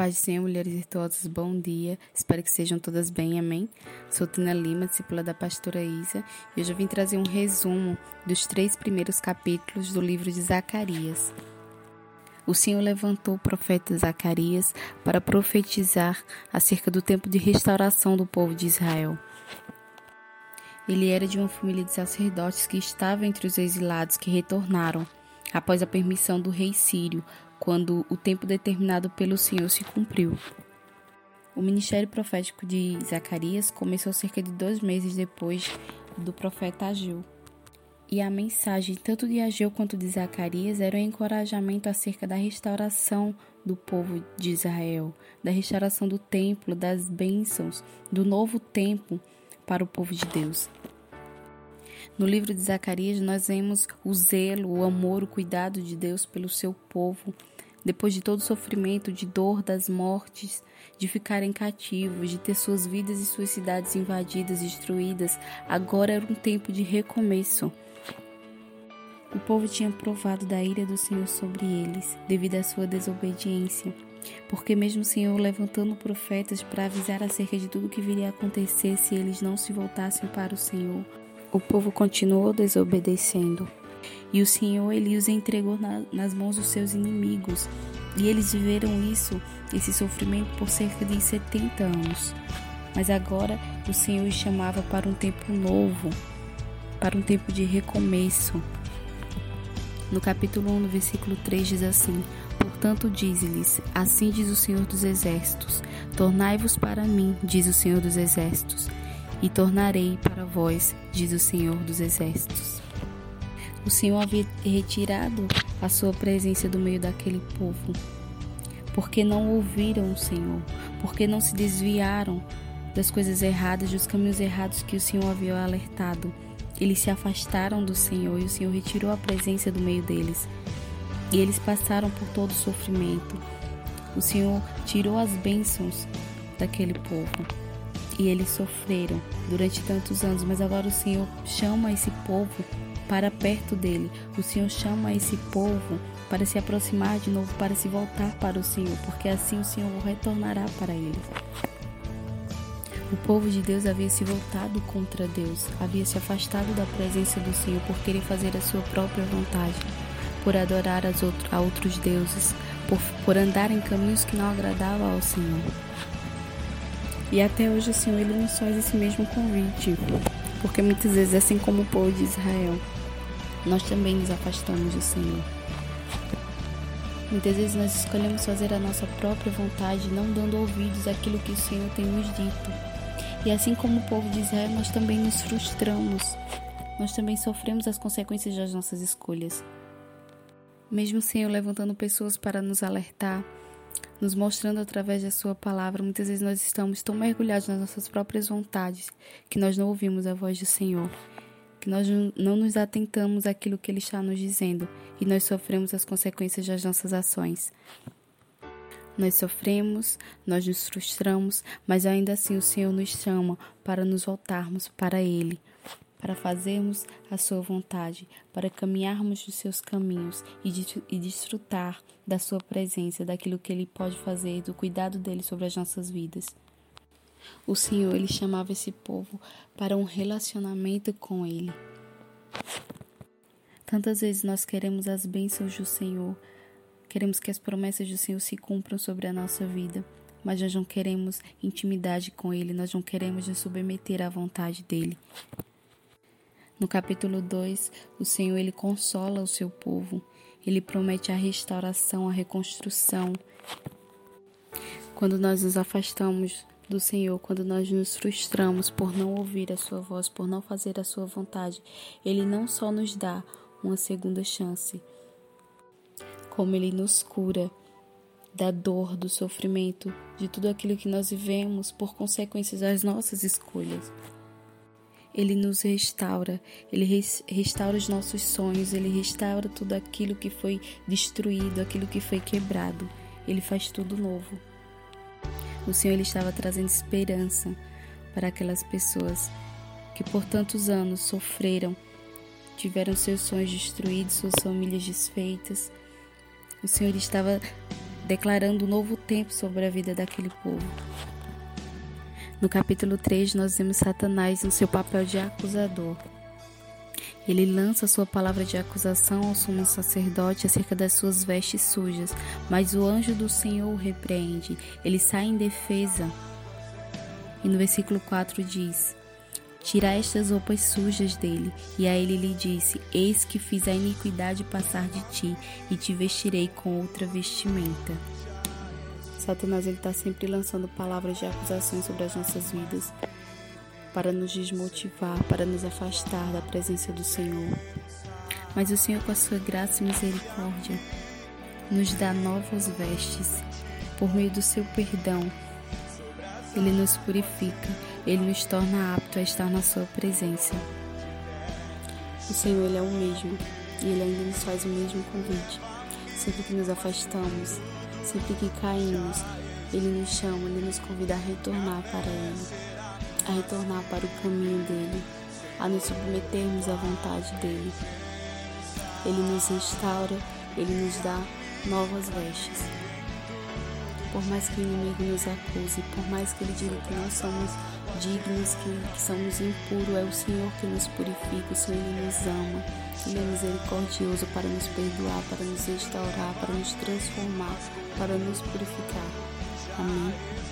paz do Senhor, mulheres virtuosas, bom dia. Espero que sejam todas bem, amém? Sou Tina Lima, discípula da pastora Isa, e hoje eu vim trazer um resumo dos três primeiros capítulos do livro de Zacarias. O Senhor levantou o profeta Zacarias para profetizar acerca do tempo de restauração do povo de Israel. Ele era de uma família de sacerdotes que estava entre os exilados que retornaram após a permissão do rei Sírio, quando o tempo determinado pelo Senhor se cumpriu. O ministério profético de Zacarias começou cerca de dois meses depois do profeta Ageu. E a mensagem tanto de Ageu quanto de Zacarias era um encorajamento acerca da restauração do povo de Israel, da restauração do templo, das bênçãos, do novo tempo para o povo de Deus. No livro de Zacarias, nós vemos o zelo, o amor, o cuidado de Deus pelo seu povo, depois de todo o sofrimento, de dor, das mortes, de ficarem cativos, de ter suas vidas e suas cidades invadidas, destruídas, agora era um tempo de recomeço. O povo tinha provado da ira do Senhor sobre eles, devido à sua desobediência. Porque, mesmo o Senhor levantando profetas para avisar acerca de tudo o que viria a acontecer se eles não se voltassem para o Senhor, o povo continuou desobedecendo. E o Senhor ele os entregou na, nas mãos dos seus inimigos. E eles viveram isso, esse sofrimento por cerca de 70 anos. Mas agora o Senhor os chamava para um tempo novo, para um tempo de recomeço. No capítulo 1, no versículo 3 diz assim: Portanto, diz-lhes: Assim diz o Senhor dos Exércitos: Tornai-vos para mim, diz o Senhor dos Exércitos, e tornarei para vós, diz o Senhor dos Exércitos. O Senhor havia retirado a sua presença do meio daquele povo, porque não ouviram o Senhor, porque não se desviaram das coisas erradas, dos caminhos errados que o Senhor havia alertado. Eles se afastaram do Senhor e o Senhor retirou a presença do meio deles. E eles passaram por todo o sofrimento. O Senhor tirou as bênçãos daquele povo e eles sofreram durante tantos anos, mas agora o Senhor chama esse povo para perto dele. O Senhor chama esse povo para se aproximar de novo, para se voltar para o Senhor, porque assim o Senhor retornará para eles. O povo de Deus havia se voltado contra Deus, havia se afastado da presença do Senhor por querer fazer a sua própria vontade, por adorar a outros deuses, por, por andar em caminhos que não agradavam ao Senhor. E até hoje o Senhor ele nos faz esse mesmo convite, porque muitas vezes, assim como o povo de Israel, nós também nos afastamos do Senhor. Muitas vezes nós escolhemos fazer a nossa própria vontade, não dando ouvidos àquilo que o Senhor tem nos dito. E assim como o povo de Israel, nós também nos frustramos. Nós também sofremos as consequências das nossas escolhas. Mesmo o Senhor levantando pessoas para nos alertar, nos mostrando através da Sua palavra. Muitas vezes nós estamos tão mergulhados nas nossas próprias vontades que nós não ouvimos a voz do Senhor, que nós não nos atentamos àquilo que Ele está nos dizendo e nós sofremos as consequências das nossas ações. Nós sofremos, nós nos frustramos, mas ainda assim o Senhor nos chama para nos voltarmos para Ele, para fazermos a sua vontade, para caminharmos os seus caminhos e, de, e desfrutar da sua presença, daquilo que ele pode fazer, do cuidado dele sobre as nossas vidas. O Senhor, ele chamava esse povo para um relacionamento com ele. Tantas vezes nós queremos as bênçãos do Senhor, queremos que as promessas do Senhor se cumpram sobre a nossa vida, mas nós não queremos intimidade com Ele, nós não queremos nos submeter à vontade dEle. No capítulo 2, o Senhor ele consola o seu povo. Ele promete a restauração, a reconstrução. Quando nós nos afastamos do Senhor, quando nós nos frustramos por não ouvir a sua voz, por não fazer a sua vontade, ele não só nos dá uma segunda chance, como ele nos cura da dor, do sofrimento, de tudo aquilo que nós vivemos por consequências das nossas escolhas. Ele nos restaura, ele restaura os nossos sonhos, ele restaura tudo aquilo que foi destruído, aquilo que foi quebrado. Ele faz tudo novo. O Senhor ele estava trazendo esperança para aquelas pessoas que por tantos anos sofreram, tiveram seus sonhos destruídos, suas famílias desfeitas. O Senhor estava declarando um novo tempo sobre a vida daquele povo. No capítulo 3, nós vemos Satanás no seu papel de acusador. Ele lança sua palavra de acusação ao sumo sacerdote acerca das suas vestes sujas, mas o anjo do Senhor o repreende. Ele sai em defesa. E no versículo 4 diz: Tira estas roupas sujas dele. E a ele lhe disse: Eis que fiz a iniquidade passar de ti, e te vestirei com outra vestimenta. Satanás está sempre lançando palavras de acusação sobre as nossas vidas para nos desmotivar, para nos afastar da presença do Senhor. Mas o Senhor, com a sua graça e misericórdia, nos dá novas vestes. Por meio do seu perdão, Ele nos purifica, Ele nos torna apto a estar na sua presença. O Senhor, Ele é o mesmo e Ele ainda nos faz o mesmo convite. Sempre que nos afastamos, sempre que caímos, Ele nos chama, Ele nos convida a retornar para Ele a retornar para o caminho dele, a nos submetermos à vontade dele. Ele nos restaura, ele nos dá novas vestes. Por mais que o inimigo nos acuse, por mais que ele diga que nós somos dignos, que, que somos impuros, é o Senhor que nos purifica, o Senhor nos ama. Ele é misericordioso para nos perdoar, para nos restaurar, para nos transformar, para nos purificar. Amém.